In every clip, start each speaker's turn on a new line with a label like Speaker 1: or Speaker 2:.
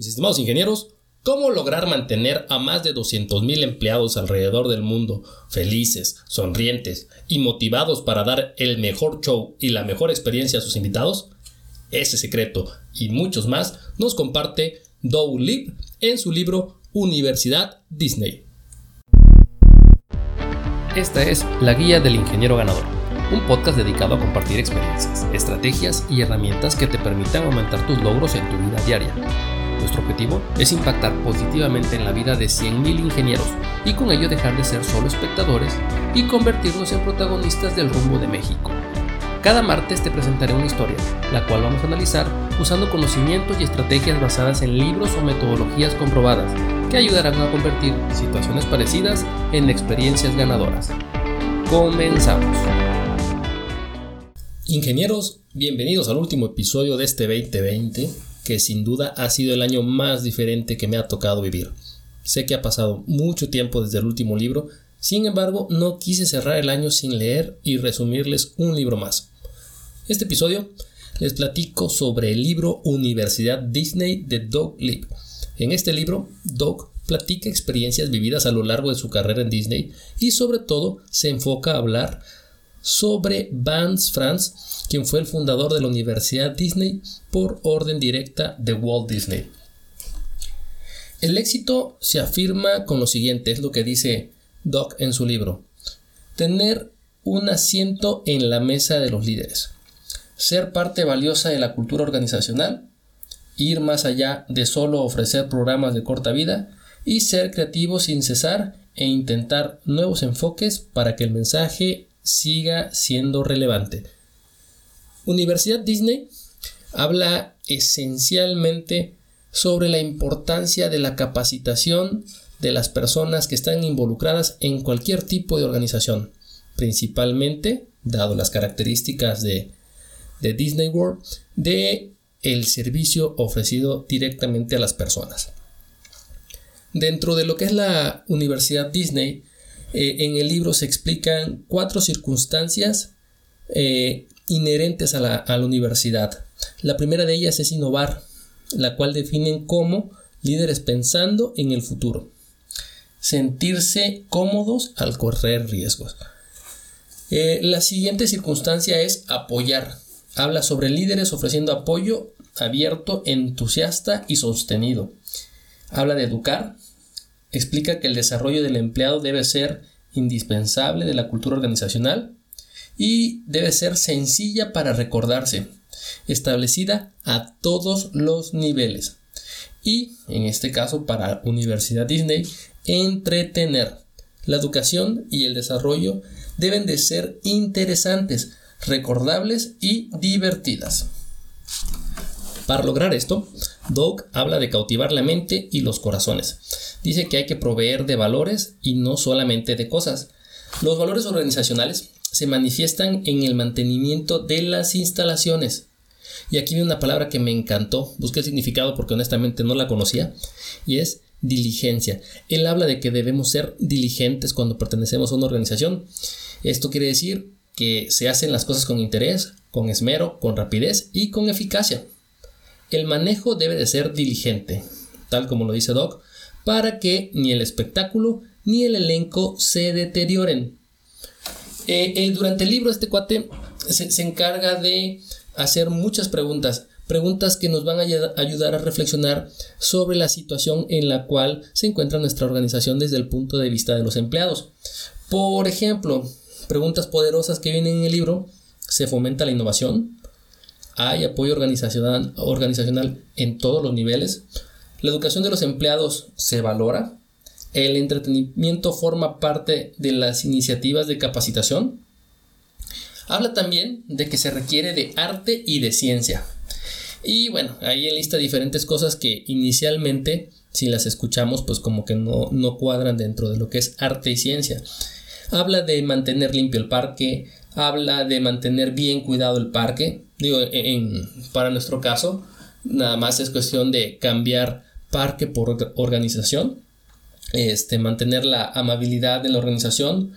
Speaker 1: Mis estimados ingenieros, ¿cómo lograr mantener a más de 200.000 empleados alrededor del mundo felices, sonrientes y motivados para dar el mejor show y la mejor experiencia a sus invitados? Ese secreto y muchos más nos comparte Doug Lip en su libro Universidad Disney. Esta es la guía del ingeniero ganador, un podcast dedicado a compartir experiencias, estrategias y herramientas que te permitan aumentar tus logros en tu vida diaria nuestro objetivo es impactar positivamente en la vida de 100.000 ingenieros y con ello dejar de ser solo espectadores y convertirnos en protagonistas del rumbo de México. Cada martes te presentaré una historia, la cual vamos a analizar usando conocimientos y estrategias basadas en libros o metodologías comprobadas que ayudarán a convertir situaciones parecidas en experiencias ganadoras. Comenzamos. Ingenieros, bienvenidos al último episodio de este 2020 que sin duda ha sido el año más diferente que me ha tocado vivir. Sé que ha pasado mucho tiempo desde el último libro, sin embargo no quise cerrar el año sin leer y resumirles un libro más. Este episodio les platico sobre el libro Universidad Disney de Doug Lip. En este libro, Doug platica experiencias vividas a lo largo de su carrera en Disney y sobre todo se enfoca a hablar sobre Vance France, quien fue el fundador de la Universidad Disney por orden directa de Walt Disney. El éxito se afirma con lo siguiente, es lo que dice Doc en su libro. Tener un asiento en la mesa de los líderes. Ser parte valiosa de la cultura organizacional. Ir más allá de solo ofrecer programas de corta vida. Y ser creativo sin cesar e intentar nuevos enfoques para que el mensaje siga siendo relevante. Universidad Disney habla esencialmente sobre la importancia de la capacitación de las personas que están involucradas en cualquier tipo de organización, principalmente, dado las características de, de Disney World, de el servicio ofrecido directamente a las personas. Dentro de lo que es la Universidad Disney, eh, en el libro se explican cuatro circunstancias eh, inherentes a la, universidad. La primera de ellas es innovar, la cual definen como líderes pensando en el futuro. Sentirse cómodos al correr riesgos. Eh, la siguiente circunstancia es apoyar. Habla sobre líderes ofreciendo apoyo abierto, entusiasta y sostenido. Habla de educar, explica que el desarrollo del empleado debe ser indispensable de la cultura organizacional y debe ser sencilla para recordarse, establecida a todos los niveles. Y, en este caso, para Universidad Disney, entretener. La educación y el desarrollo deben de ser interesantes, recordables y divertidas. Para lograr esto, Doug habla de cautivar la mente y los corazones dice que hay que proveer de valores y no solamente de cosas. Los valores organizacionales se manifiestan en el mantenimiento de las instalaciones. Y aquí viene una palabra que me encantó, busqué el significado porque honestamente no la conocía, y es diligencia. Él habla de que debemos ser diligentes cuando pertenecemos a una organización. Esto quiere decir que se hacen las cosas con interés, con esmero, con rapidez y con eficacia. El manejo debe de ser diligente, tal como lo dice Doc, para que ni el espectáculo ni el elenco se deterioren. Eh, eh, durante el libro este cuate se, encarga de hacer muchas preguntas, preguntas que nos van a ayudar a reflexionar sobre la situación en la cual se encuentra nuestra organización desde el punto de vista de los empleados. Por ejemplo, preguntas poderosas que vienen en el libro, ¿se fomenta la innovación? ¿Hay apoyo organizacional, en todos los niveles? La educación de los empleados se valora. El entretenimiento forma parte de las iniciativas de capacitación. Habla también de que se requiere de arte y de ciencia. Y bueno, ahí enlista diferentes cosas que inicialmente, si las escuchamos, pues como que no, no cuadran dentro de lo que es arte y ciencia. Habla de mantener limpio el parque, habla de mantener bien cuidado el parque. Digo, en, para nuestro caso, nada más es cuestión de cambiar parque por organización, este, mantener la amabilidad de la organización,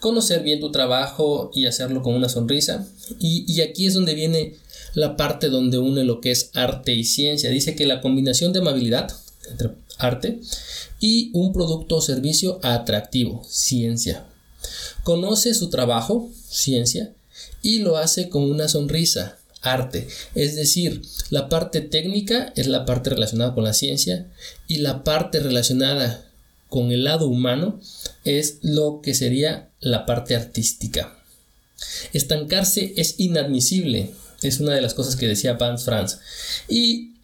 Speaker 1: conocer bien tu trabajo y hacerlo con una sonrisa. Y, aquí es donde viene la parte donde une lo que es arte y ciencia. Dice que la combinación de amabilidad entre arte y un producto o servicio atractivo, ciencia. Conoce su trabajo, ciencia, y lo hace con una sonrisa, arte. Es decir, la parte técnica es la parte relacionada con la ciencia y la parte relacionada con el lado humano es lo que sería la parte artística. Estancarse es inadmisible, es una de las cosas que decía Vance Franz. Y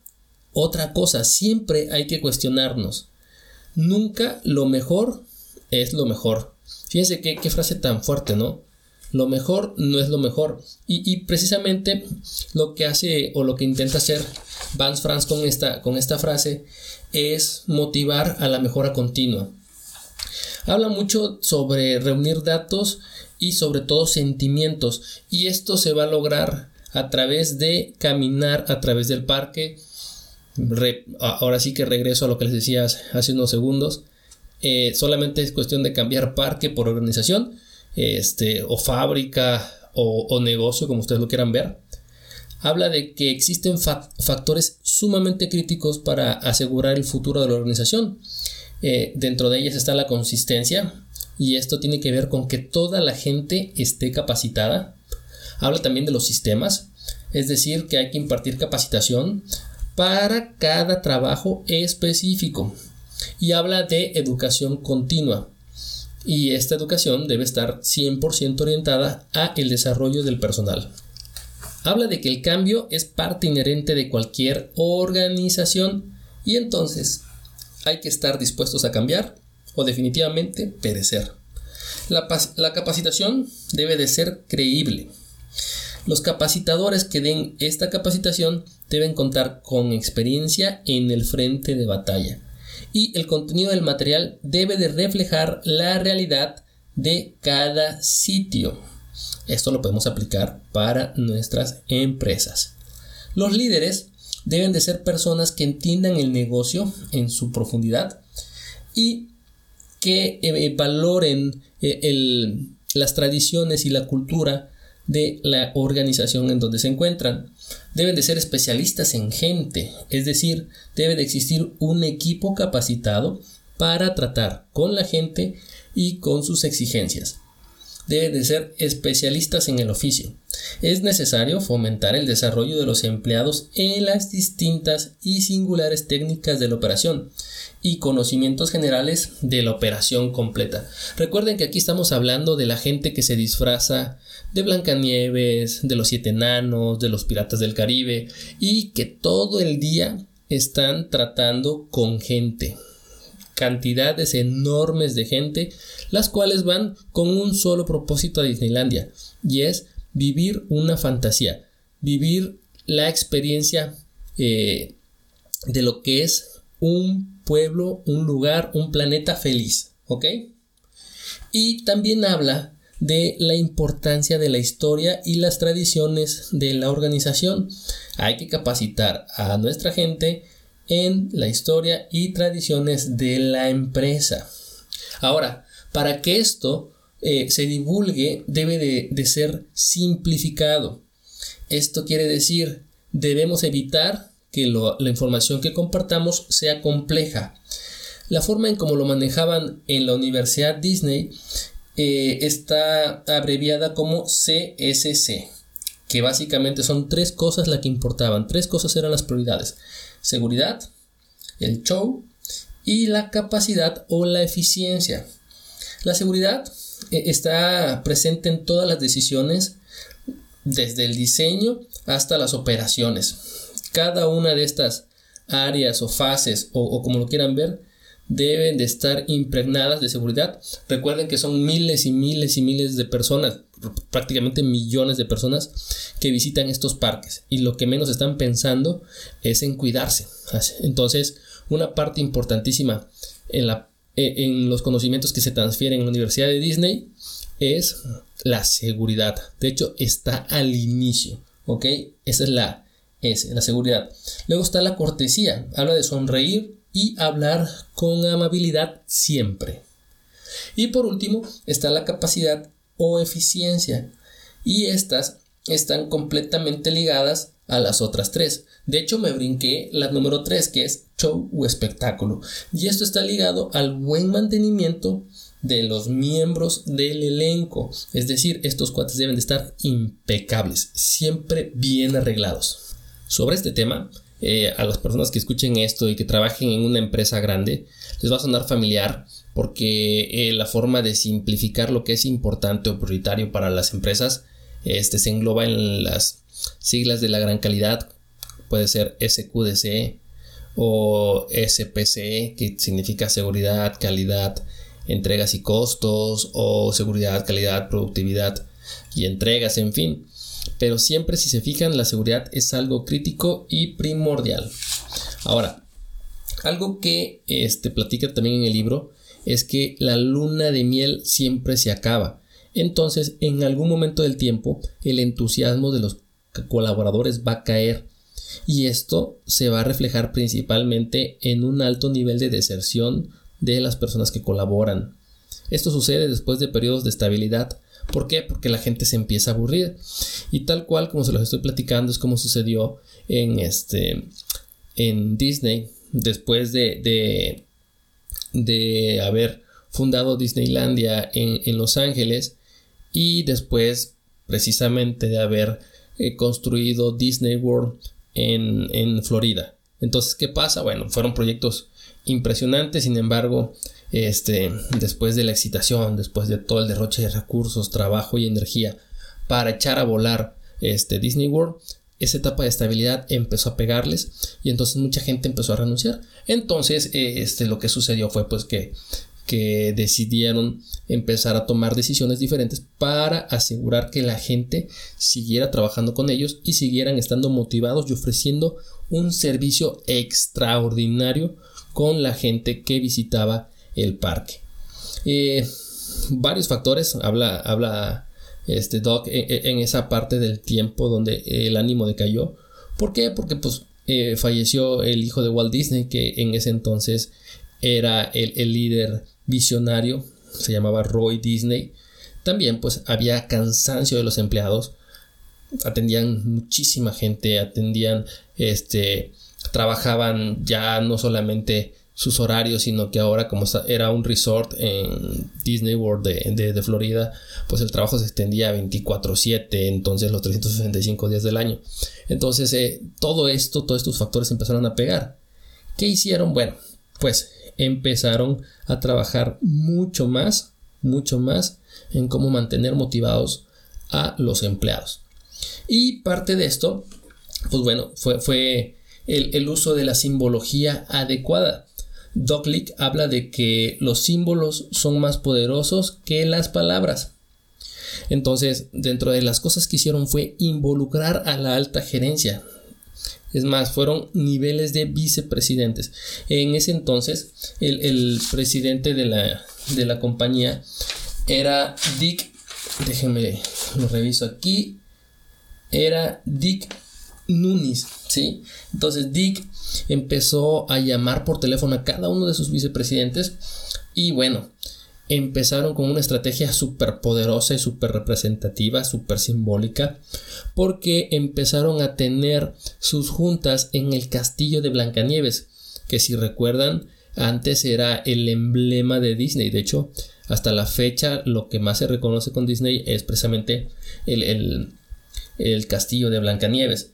Speaker 1: otra cosa, siempre hay que cuestionarnos. Nunca lo mejor es lo mejor. Fíjense qué, qué frase tan fuerte, ¿no? Lo mejor no es lo mejor. Y, precisamente lo que hace o lo que intenta hacer Vance Franz con esta, con esta frase es motivar a la mejora continua. Habla mucho sobre reunir datos y sobre todo sentimientos. Y esto se va a lograr a través de caminar a través del parque. ahora sí que regreso a lo que les decía hace unos segundos. Eh, solamente es cuestión de cambiar parque por organización este, o fábrica o, negocio, como ustedes lo quieran ver, habla de que existen factores sumamente críticos para asegurar el futuro de la organización. Eh, dentro de ellas está la consistencia y esto tiene que ver con que toda la gente esté capacitada. Habla también de los sistemas, es decir, que hay que impartir capacitación para cada trabajo específico. Y habla de educación continua y esta educación debe estar 100% orientada a el desarrollo del personal. Habla de que el cambio es parte inherente de cualquier organización y entonces hay que estar dispuestos a cambiar o definitivamente perecer. La, la capacitación debe de ser creíble. Los capacitadores que den esta capacitación deben contar con experiencia en el frente de batalla y el contenido del material debe de reflejar la realidad de cada sitio. Esto lo podemos aplicar para nuestras empresas. Los líderes deben de ser personas que entiendan el negocio en su profundidad y que eh, valoren eh, las tradiciones y la cultura de la organización en donde se encuentran. Deben de ser especialistas en gente, es decir, debe de existir un equipo capacitado para tratar con la gente y con sus exigencias. Deben de ser especialistas en el oficio. Es necesario fomentar el desarrollo de los empleados en las distintas y singulares técnicas de la operación y conocimientos generales de la operación completa. Recuerden que aquí estamos hablando de la gente que se disfraza de Blancanieves, de los siete enanos, de los piratas del Caribe y que todo el día están tratando con gente. Cantidades enormes de gente, las cuales van con un solo propósito a Disneylandia y es vivir una fantasía, vivir la experiencia eh, de lo que es un pueblo, un lugar, un planeta feliz, ¿ok? Y también habla de la importancia de la historia y las tradiciones de la organización. Hay que capacitar a nuestra gente en la historia y tradiciones de la empresa. Ahora, para que esto eh, se divulgue debe de, ser simplificado. Esto quiere decir, debemos evitar que la información que compartamos sea compleja. La forma en cómo lo manejaban en la Universidad Disney eh, está abreviada como CSC, que básicamente son tres cosas las que importaban, tres cosas eran las prioridades, seguridad, el show y la capacidad o la eficiencia. La seguridad está presente en todas las decisiones, desde el diseño hasta las operaciones. Cada una de estas áreas o fases o como lo quieran ver deben de estar impregnadas de seguridad. Recuerden que son miles y miles y miles de personas, prácticamente millones de personas que visitan estos parques y lo que menos están pensando es en cuidarse. Entonces, una parte importantísima en, la, e, en los conocimientos que se transfieren en la Universidad de Disney es la seguridad. De hecho, está al inicio, ¿ok? Esa es la, es la seguridad. Luego está la cortesía. Habla de sonreír y hablar con amabilidad siempre. Y por último está la capacidad o eficiencia y estas están completamente ligadas a las otras tres. De hecho, me brinqué la número 3, que es show o espectáculo. Y esto está ligado al buen mantenimiento de los miembros del elenco. Es decir, estos cuates deben de estar impecables, siempre bien arreglados. Sobre este tema, eh, a las personas que escuchen esto y que trabajen en una empresa grande, les va a sonar familiar porque eh, la forma de simplificar lo que es importante o prioritario para las empresas este, se engloba en las siglas de la gran calidad, puede ser SQDC o SPC, que significa seguridad, calidad, entregas y costos, o seguridad, calidad, productividad y entregas, en fin. Pero siempre si se fijan, la seguridad es algo crítico y primordial. Ahora, algo que este, platica también en el libro es que la luna de miel siempre se acaba. Entonces, en algún momento del tiempo, el entusiasmo de los colaboradores va a caer. Y esto se va a reflejar principalmente en un alto nivel de deserción de las personas que colaboran. Esto sucede después de periodos de estabilidad. ¿Por qué? Porque la gente se empieza a aburrir. Y tal cual como se los estoy platicando es como sucedió en este en Disney después de, de, de haber fundado Disneylandia en, en, Los Ángeles y después precisamente de haber eh, construido Disney World en, en Florida. Entonces, ¿qué pasa? Bueno, fueron proyectos impresionantes, sin embargo, este, después de la excitación, después de todo el derroche de recursos, trabajo y energía para echar a volar este Disney World, esa etapa de estabilidad empezó a pegarles y entonces mucha gente empezó a renunciar. Entonces, eh, este, lo que sucedió fue pues que, que decidieron empezar a tomar decisiones diferentes para asegurar que la gente siguiera trabajando con ellos y siguieran estando motivados y ofreciendo un servicio extraordinario con la gente que visitaba el parque. Eh, varios factores, habla, habla este Doc e, e, en, esa parte del tiempo donde el ánimo decayó. ¿Por qué? Porque pues eh, falleció el hijo de Walt Disney, que en ese entonces era el, el, líder visionario, se llamaba Roy Disney. También pues había cansancio de los empleados, atendían muchísima gente, atendían, este, trabajaban ya no solamente sus horarios, sino que ahora como era un resort en Disney World de, Florida, pues el trabajo se extendía a 24/7, entonces los 365 días del año. Entonces eh, todo esto, todos estos factores empezaron a pegar. ¿Qué hicieron? Bueno, pues empezaron a trabajar mucho más, mucho más en cómo mantener motivados a los empleados. Y parte de esto, pues bueno, fue, el, uso de la simbología adecuada. Lick habla de que los símbolos son más poderosos que las palabras. Entonces, dentro de las cosas que hicieron fue involucrar a la alta gerencia. Es más, fueron niveles de vicepresidentes. En ese entonces, el, presidente de la, de la compañía era Dick. Déjenme lo reviso aquí. Era Dick Nunes, ¿sí? Entonces Dick empezó a llamar por teléfono a cada uno de sus vicepresidentes y bueno, empezaron con una estrategia súper poderosa y súper representativa, súper simbólica, porque empezaron a tener sus juntas en el castillo de Blancanieves, que si recuerdan, antes era el emblema de Disney. De hecho, hasta la fecha lo que más se reconoce con Disney es precisamente el, el, el castillo de Blancanieves.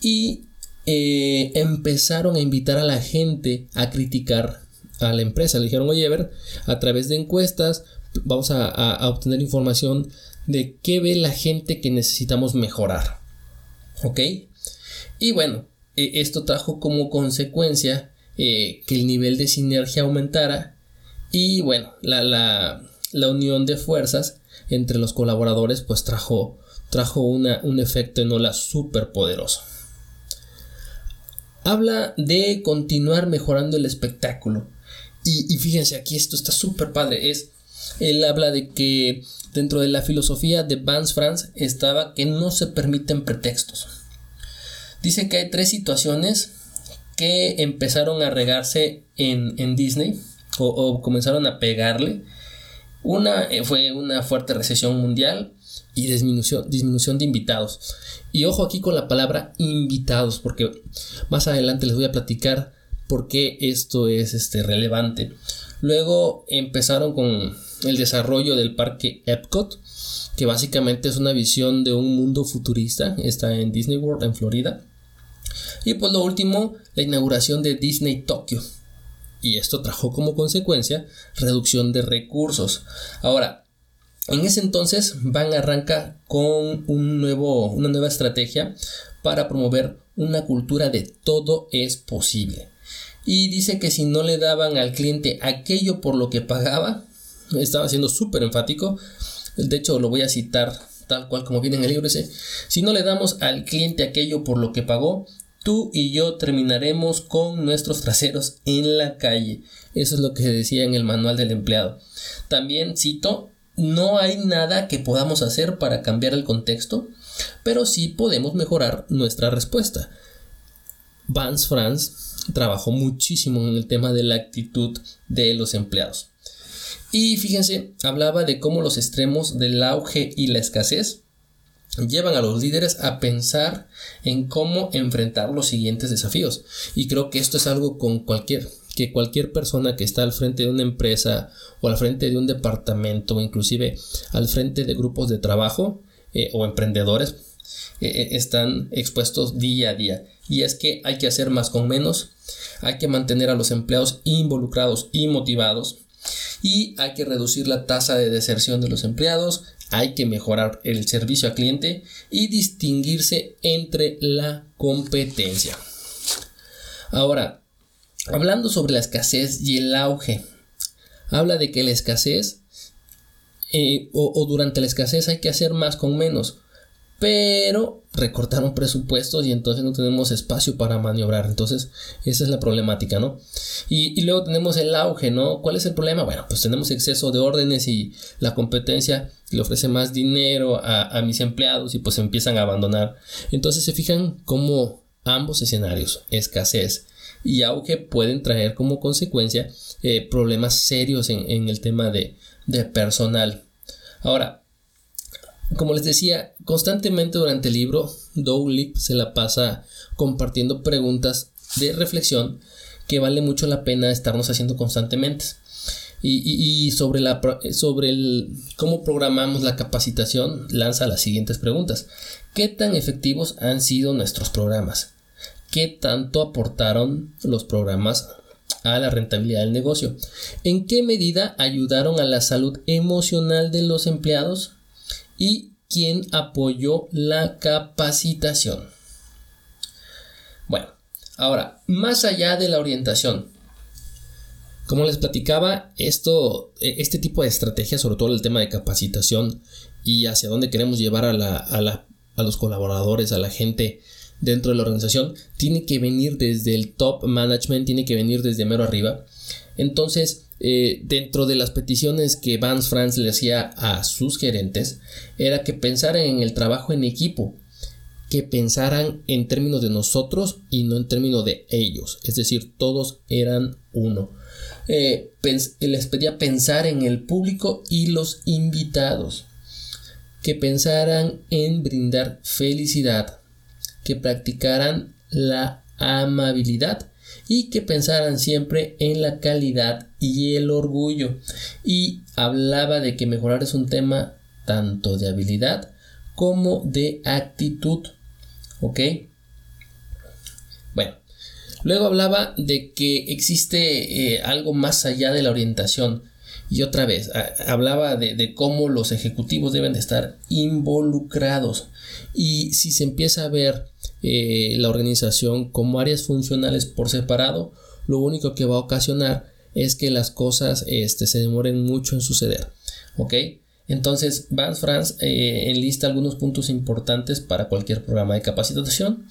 Speaker 1: Y eh, empezaron a invitar a la gente a criticar a la empresa. Le dijeron, oye, a a través de encuestas vamos a, obtener información de qué ve la gente que necesitamos mejorar. ¿Ok? Y bueno, e, esto trajo como consecuencia eh, que el nivel de sinergia aumentara y bueno, la, la, la, unión de fuerzas entre los colaboradores pues trajo, trajo una, un efecto en ola súper poderoso habla de continuar mejorando el espectáculo. Y, fíjense, aquí esto está súper padre. Es, él habla de que dentro de la filosofía de Vance France estaba que no se permiten pretextos. Dice que hay tres situaciones que empezaron a regarse en, Disney o, comenzaron a pegarle. Una eh, fue una fuerte recesión mundial, y disminución, disminución de invitados. Y ojo aquí con la palabra invitados, porque más adelante les voy a platicar por qué esto es este, relevante. Luego empezaron con el desarrollo del parque Epcot, que básicamente es una visión de un mundo futurista, está en Disney World en Florida. Y pues lo último, la inauguración de Disney Tokyo. Y esto trajo como consecuencia reducción de recursos. Ahora, en ese entonces Van arranca con un nuevo, una nueva estrategia para promover una cultura de todo es posible. Y dice que si no le daban al cliente aquello por lo que pagaba, estaba siendo súper enfático, de hecho lo voy a citar tal cual como viene en el libro ese, si no le damos al cliente aquello por lo que pagó, tú y yo terminaremos con nuestros traseros en la calle. Eso es lo que decía en el manual del empleado. También cito, no hay nada que podamos hacer para cambiar el contexto, pero sí podemos mejorar nuestra respuesta. Vance France trabajó muchísimo en el tema de la actitud de los empleados. Y fíjense, hablaba de cómo los extremos del auge y la escasez llevan a los líderes a pensar en cómo enfrentar los siguientes desafíos. Y creo que esto es algo con cualquier que cualquier persona que está al frente de una empresa o al frente de un departamento o inclusive al frente de grupos de trabajo eh, o emprendedores eh, eh, están expuestos día a día y es que hay que hacer más con menos hay que mantener a los empleados involucrados y motivados y hay que reducir la tasa de deserción de los empleados, hay que mejorar el servicio al cliente y distinguirse entre la competencia. Ahora, hablando sobre la escasez y el auge, habla de que la escasez eh, o durante la escasez hay que hacer más con menos pero recortaron presupuestos y entonces no tenemos espacio para maniobrar. Entonces, esa es la problemática, ¿no? Y, luego tenemos el auge, ¿no? ¿Cuál es el problema? Bueno, pues tenemos exceso de órdenes y la competencia le ofrece más dinero a, mis empleados y pues empiezan a abandonar. Entonces, se fijan cómo ambos escenarios, escasez y auge, pueden traer como consecuencia eh, problemas serios en, el tema de, de personal. Ahora, como les decía, constantemente durante el libro, Dowlip se la pasa compartiendo preguntas de reflexión que vale mucho la pena estarnos haciendo constantemente. Y, sobre, la, sobre el, cómo programamos la capacitación, lanza las siguientes preguntas. ¿Qué tan efectivos han sido nuestros programas? ¿Qué tanto aportaron los programas a la rentabilidad del negocio? ¿En qué medida ayudaron a la salud emocional de los empleados? Y quien apoyó la capacitación. Bueno, ahora, más allá de la orientación, como les platicaba, esto, e, este tipo de estrategia, sobre todo el tema de capacitación y hacia dónde queremos llevar a, la, a los colaboradores, a la gente dentro de la organización, tiene que venir desde el top management, tiene que venir desde mero arriba. Entonces, eh, dentro de las peticiones que Vance France le hacía a sus gerentes era que pensaran en el trabajo en equipo, que pensaran en términos de nosotros y no en términos de ellos, es decir, todos eran uno. Eh, les pedía pensar en el público y los invitados, que pensaran en brindar felicidad, que practicaran la amabilidad y que pensaran siempre en la calidad y el orgullo. Y hablaba de que mejorar es un tema tanto de habilidad como de actitud. ¿Ok? Bueno, luego hablaba de que existe eh, algo más allá de la orientación. Y otra vez, hablaba de, cómo los ejecutivos deben de estar involucrados. Y si se empieza a ver eh, la organización como áreas funcionales por separado, lo único que va a ocasionar es que las cosas este, se demoren mucho en suceder. ¿Ok? Entonces, Vance France eh, enlista algunos puntos importantes para cualquier programa de capacitación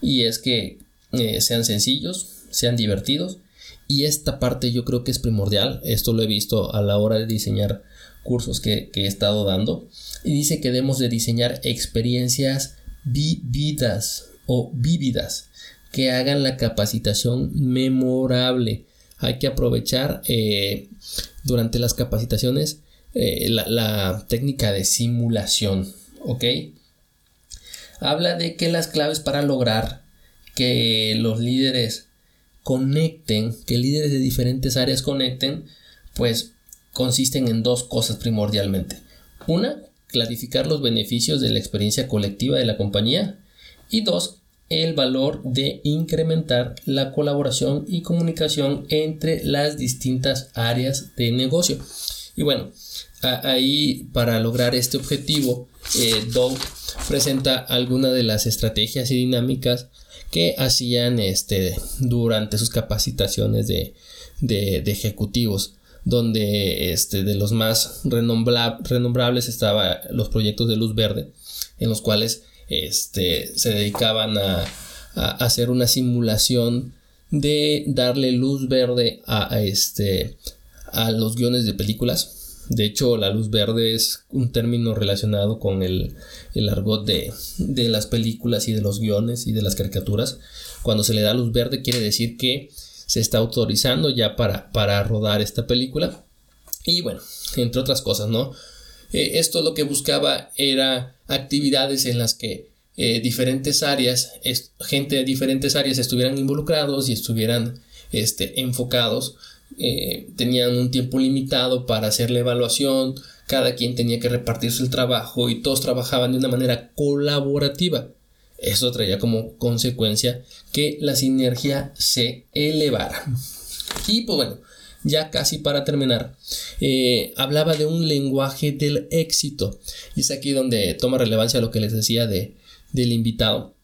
Speaker 1: y es que eh, sean sencillos, sean divertidos y esta parte yo creo que es primordial. Esto lo he visto a la hora de diseñar cursos que, que he estado dando y dice que debemos de diseñar experiencias vividas o vívidas que hagan la capacitación memorable. Hay que aprovechar eh, durante las capacitaciones eh, la, técnica de simulación, ¿ok? Habla de que las claves para lograr que los líderes conecten, que líderes de diferentes áreas conecten, pues consisten en dos cosas primordialmente. Una, clarificar los beneficios de la experiencia colectiva de la compañía. Y dos, el valor de incrementar la colaboración y comunicación entre las distintas áreas de negocio. Y bueno, ahí para lograr este objetivo, eh, Dow presenta algunas de las estrategias y dinámicas que hacían este, durante sus capacitaciones de, ejecutivos donde este, de los más renombrables estaban los proyectos de luz verde, en los cuales este, se dedicaban a, hacer una simulación de darle luz verde a, este, a los guiones de películas. De hecho, la luz verde es un término relacionado con el, el argot de, de, las películas y de los guiones y de las caricaturas. Cuando se le da luz verde quiere decir que se está autorizando ya para, para rodar esta película. Y bueno, entre otras cosas, ¿no? Eh, esto lo que buscaba era actividades en las que eh, diferentes áreas, gente de diferentes áreas estuvieran involucrados y estuvieran este, enfocados. Eh, tenían un tiempo limitado para hacer la evaluación, cada quien tenía que repartirse el trabajo y todos trabajaban de una manera colaborativa. Eso traía como consecuencia que la sinergia se elevara. Y pues bueno, ya casi para terminar, eh, hablaba de un lenguaje del éxito. Y es aquí donde toma relevancia lo que les decía de, del invitado.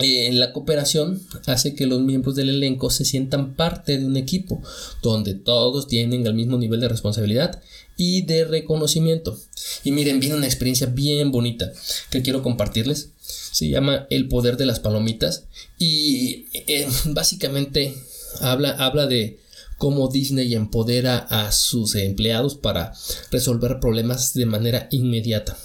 Speaker 1: Eh, la cooperación hace que los miembros del elenco se sientan parte de un equipo donde todos tienen el mismo nivel de responsabilidad y de reconocimiento. Y miren, viene una experiencia bien bonita que quiero compartirles. Se llama El poder de las palomitas y eh, básicamente habla, habla de cómo Disney empodera a sus empleados para resolver problemas de manera inmediata.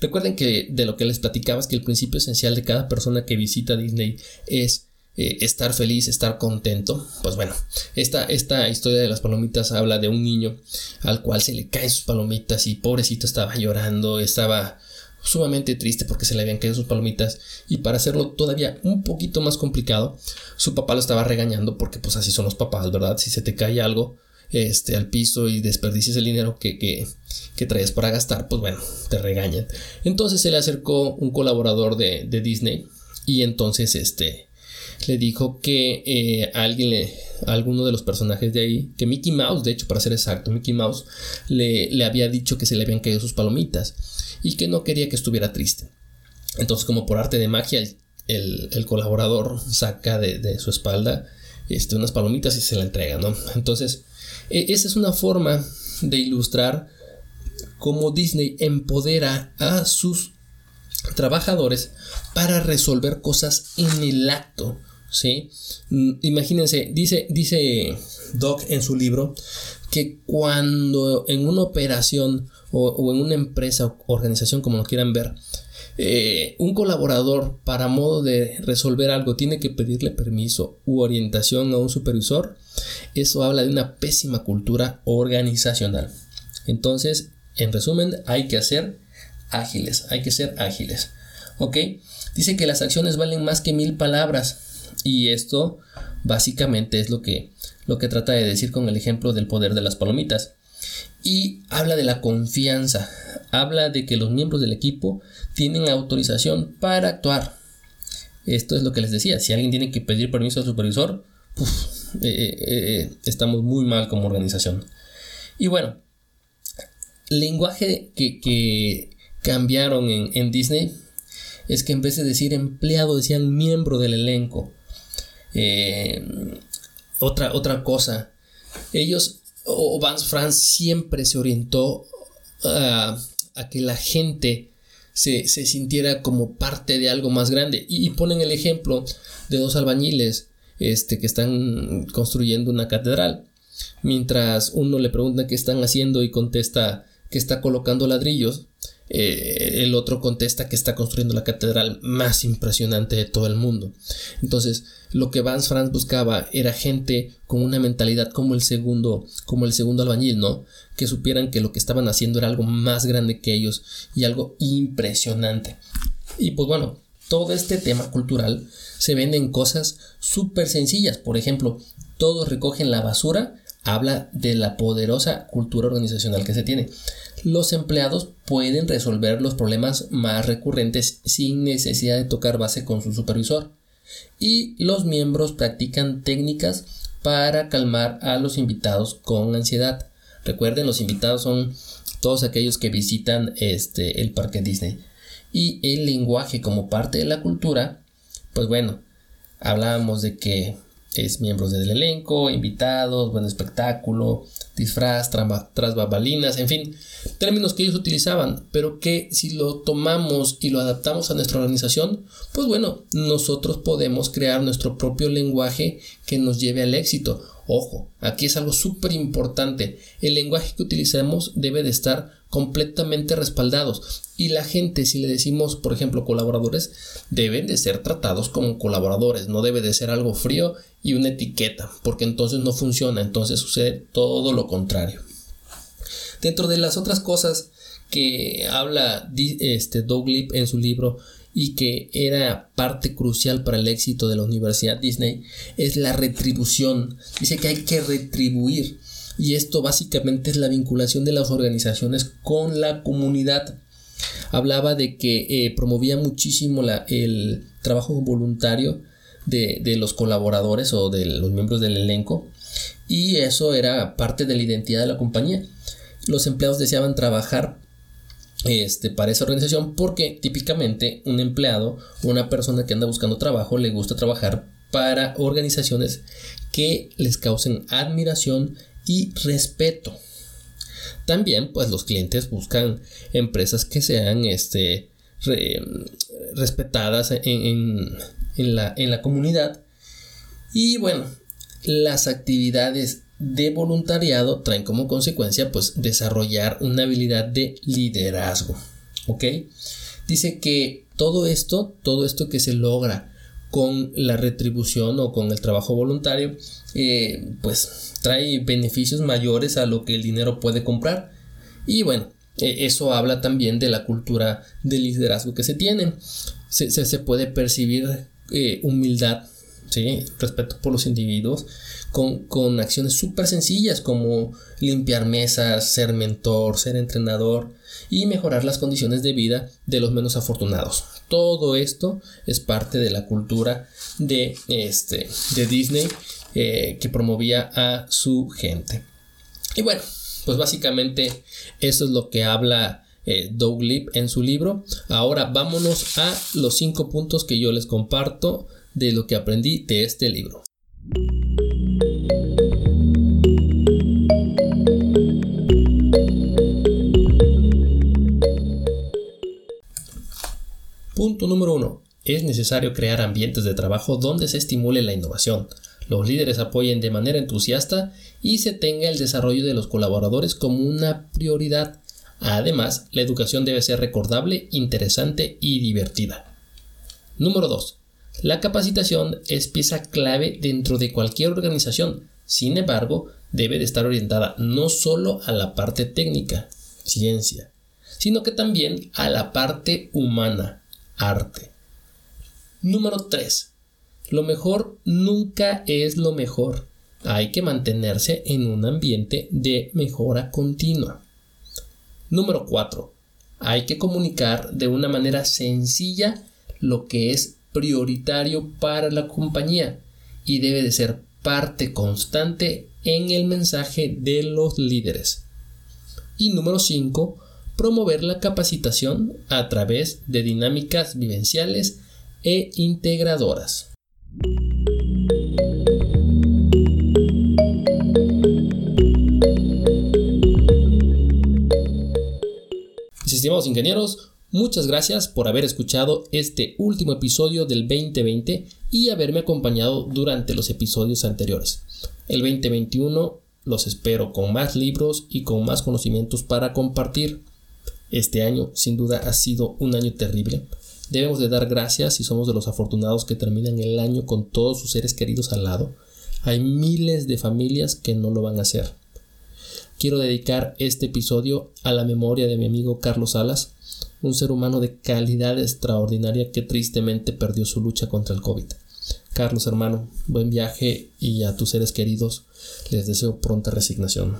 Speaker 1: Recuerden que de lo que les platicaba es que el principio esencial de cada persona que visita Disney es eh, estar feliz, estar contento. Pues bueno, esta, esta historia de las palomitas habla de un niño al cual se le caen sus palomitas y pobrecito estaba llorando, estaba sumamente triste porque se le habían caído sus palomitas y para hacerlo todavía un poquito más complicado, su papá lo estaba regañando porque pues así son los papás, ¿verdad? Si se te cae algo este, al piso y desperdicias el dinero que, que, traes para gastar, pues bueno, te regañan. Entonces se le acercó un colaborador de, de Disney y entonces este le dijo que eh, a alguien alguno de los personajes de ahí, que Mickey Mouse, de hecho, para ser exacto, Mickey Mouse le, le había dicho que se le habían caído sus palomitas y que no quería que estuviera triste. Entonces, como por arte de magia, el, colaborador saca de, su espalda este, unas palomitas y se la entrega, ¿no? Entonces, e, esa es una forma de ilustrar cómo Disney empodera a sus trabajadores para resolver cosas en el acto, ¿sí? Mm, imagínense, dice, dice Doc en su libro que cuando en una operación o, en una empresa o organización, como lo quieran ver, eh, un colaborador para modo de resolver algo tiene que pedirle permiso u orientación a un supervisor, eso habla de una pésima cultura organizacional. Entonces, en resumen, hay que ser ágiles, hay que ser ágiles. ¿Ok? Dice que las acciones valen más que mil palabras. Y esto básicamente es lo que, lo que trata de decir con el ejemplo del poder de las palomitas y habla de la confianza, habla de que los miembros del equipo tienen autorización para actuar. Esto es lo que les decía, si alguien tiene que pedir permiso al supervisor, eh, eh, eh, estamos muy mal como organización. Y bueno, lenguaje que, cambiaron en, en, Disney es que en vez de decir empleado decían miembro del elenco. otra, otra cosa, ellos o Vance France siempre se orientó a que la gente se, sintiera como parte de algo más grande. Y, ponen el ejemplo de dos albañiles este, que están construyendo una catedral. Mientras uno le pregunta qué están haciendo y contesta que está colocando ladrillos, eh, el otro contesta que está construyendo la catedral más impresionante de todo el mundo. Entonces, lo que Vance Franz buscaba era gente con una mentalidad como el segundo, como el segundo albañil, ¿no? Que supieran que lo que estaban haciendo era algo más grande que ellos y algo impresionante. Y pues bueno, todo este tema cultural se vende en cosas súper sencillas. Por ejemplo, todos recogen la basura, habla de la poderosa cultura organizacional que se tiene. Los empleados pueden resolver los problemas más recurrentes sin necesidad de tocar base con su supervisor. Y los miembros practican técnicas para calmar a los invitados con ansiedad. Recuerden, los invitados son todos aquellos que visitan este, el parque Disney. Y el lenguaje como parte de la cultura, pues bueno, hablábamos de que es miembros del elenco, invitados, buen espectáculo, disfraz, tras babalinas, en fin, términos que ellos utilizaban, pero que si lo tomamos y lo adaptamos a nuestra organización, pues bueno, nosotros podemos crear nuestro propio lenguaje que nos lleve al éxito. Ojo, aquí es algo súper importante. El lenguaje que utilicemos debe de estar completamente respaldados. Y la gente, si le decimos, por ejemplo, colaboradores, deben de ser tratados como colaboradores. No debe de ser algo frío y una etiqueta, porque entonces no funciona. Entonces sucede todo lo contrario. Dentro de las otras cosas que habla este Doug Lip en su libro y que era parte crucial para el éxito de la Universidad Disney es la retribución. Dice que hay que retribuir y esto básicamente es la vinculación de las organizaciones con la comunidad. Hablaba de que eh, promovía muchísimo la, el trabajo voluntario de, de los colaboradores o de los miembros del elenco y eso era parte de la identidad de la compañía. Los empleados deseaban trabajar este, para esa organización porque típicamente un empleado o una persona que anda buscando trabajo le gusta trabajar para organizaciones que les causen admiración y respeto. También pues los clientes buscan empresas que sean este, respetadas en, la, en la comunidad y bueno las actividades de voluntariado traen como consecuencia pues desarrollar una habilidad de liderazgo. ¿Ok? Dice que todo esto, todo esto que se logra con la retribución o con el trabajo voluntario, eh, pues trae beneficios mayores a lo que el dinero puede comprar. Y bueno, e, eso habla también de la cultura de liderazgo que se tiene. Se, puede percibir eh, humildad, ¿sí? respeto por los individuos, con, acciones súper sencillas como limpiar mesas, ser mentor, ser entrenador y mejorar las condiciones de vida de los menos afortunados. Todo esto es parte de la cultura de, este, de Disney eh, que promovía a su gente. Y bueno, pues básicamente eso es lo que habla eh, Doug Lip en su libro. Ahora vámonos a los cinco puntos que yo les comparto de lo que aprendí de este libro. Punto número 1. Es necesario crear ambientes de trabajo donde se estimule la innovación, los líderes apoyen de manera entusiasta y se tenga el desarrollo de los colaboradores como una prioridad. Además, la educación debe ser recordable, interesante y divertida. Número 2. La capacitación es pieza clave dentro de cualquier organización. Sin embargo, debe de estar orientada no solo a la parte técnica, ciencia, sino que también a la parte humana, arte. Número 3. Lo mejor nunca es lo mejor. Hay que mantenerse en un ambiente de mejora continua. Número 4. Hay que comunicar de una manera sencilla lo que es prioritario para la compañía y debe de ser parte constante en el mensaje de los líderes. Y número 5 promover la capacitación a través de dinámicas vivenciales e integradoras. Estimados ingenieros, muchas gracias por haber escuchado este último episodio del 2020 y haberme acompañado durante los episodios anteriores. El 2021 los espero con más libros y con más conocimientos para compartir. Este año sin duda ha sido un año terrible. Debemos de dar gracias si somos de los afortunados que terminan el año con todos sus seres queridos al lado. Hay miles de familias que no lo van a hacer. Quiero dedicar este episodio a la memoria de mi amigo Carlos Salas, un ser humano de calidad extraordinaria que tristemente perdió su lucha contra el COVID. Carlos hermano, buen viaje y a tus seres queridos les deseo pronta resignación.